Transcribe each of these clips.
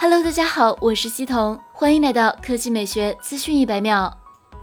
Hello，大家好，我是西彤，欢迎来到科技美学资讯一百秒。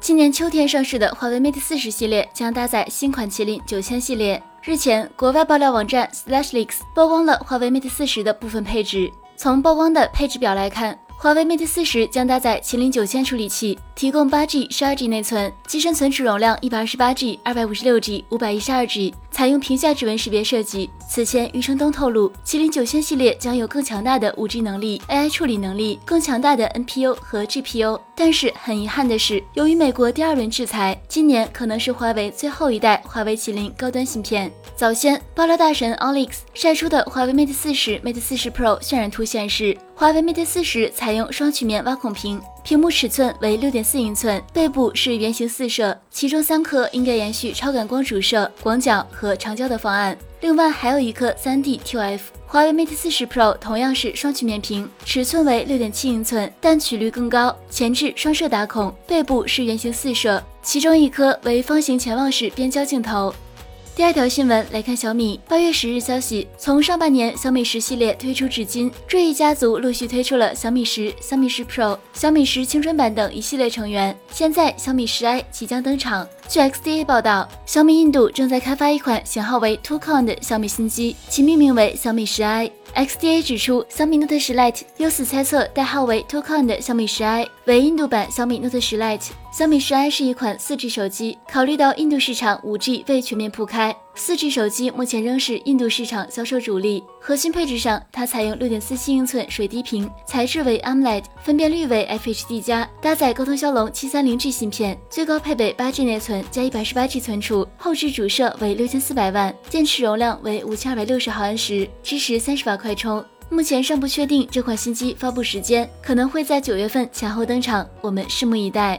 今年秋天上市的华为 Mate 四十系列将搭载新款麒麟九千系列。日前，国外爆料网站 SlashLeaks 曝光了华为 Mate 四十的部分配置。从曝光的配置表来看，华为 Mate 四十将搭载麒麟九千处理器。提供八 G、十二 G 内存，机身存储容量一百二十八 G、二百五十六 G、五百一十二 G，采用屏下指纹识别设计。此前，余承东透露，麒麟九千系列将有更强大的五 G 能力、AI 处理能力、更强大的 NPU 和 GPU。但是很遗憾的是，由于美国第二轮制裁，今年可能是华为最后一代华为麒麟高端芯片。早先，爆料大神 Alex 晒出的华为 Mate 四十、Mate 四十 Pro 渲染图显示，华为 Mate 四十采采用双曲面挖孔屏。屏幕尺寸为六点四英寸，背部是圆形四摄，其中三颗应该延续超感光主摄、广角和长焦的方案，另外还有一颗三 D TF。华为 Mate 四十 Pro 同样是双曲面屏，尺寸为六点七英寸，但曲率更高，前置双摄打孔，背部是圆形四摄，其中一颗为方形潜望式变焦镜头。第二条新闻来看，小米八月十日消息，从上半年小米十系列推出至今，这一家族陆续推出了小米十、小米十 Pro、小米十青春版等一系列成员。现在小米十 i 即将登场。据 XDA 报道，小米印度正在开发一款型号为 TwoCon 的小米新机，其命名为小米十 i。XDA 指出，小米 Note 10 Lite 由此猜测，代号为 TwoCon 的小米十 i 为印度版小米 Note 10 Lite。小米十 i 是一款 4G 手机，考虑到印度市场 5G 未全面铺开，4G 手机目前仍是印度市场销售主力。核心配置上，它采用6.47英寸水滴屏，材质为 AMOLED，分辨率为 FHD+，加，搭载高通骁龙 730G 芯片，最高配备 8G 内存加 128G 存储，后置主摄为6400万，电池容量为5260毫安时，支持30瓦。快充，目前尚不确定这款新机发布时间，可能会在九月份前后登场，我们拭目以待。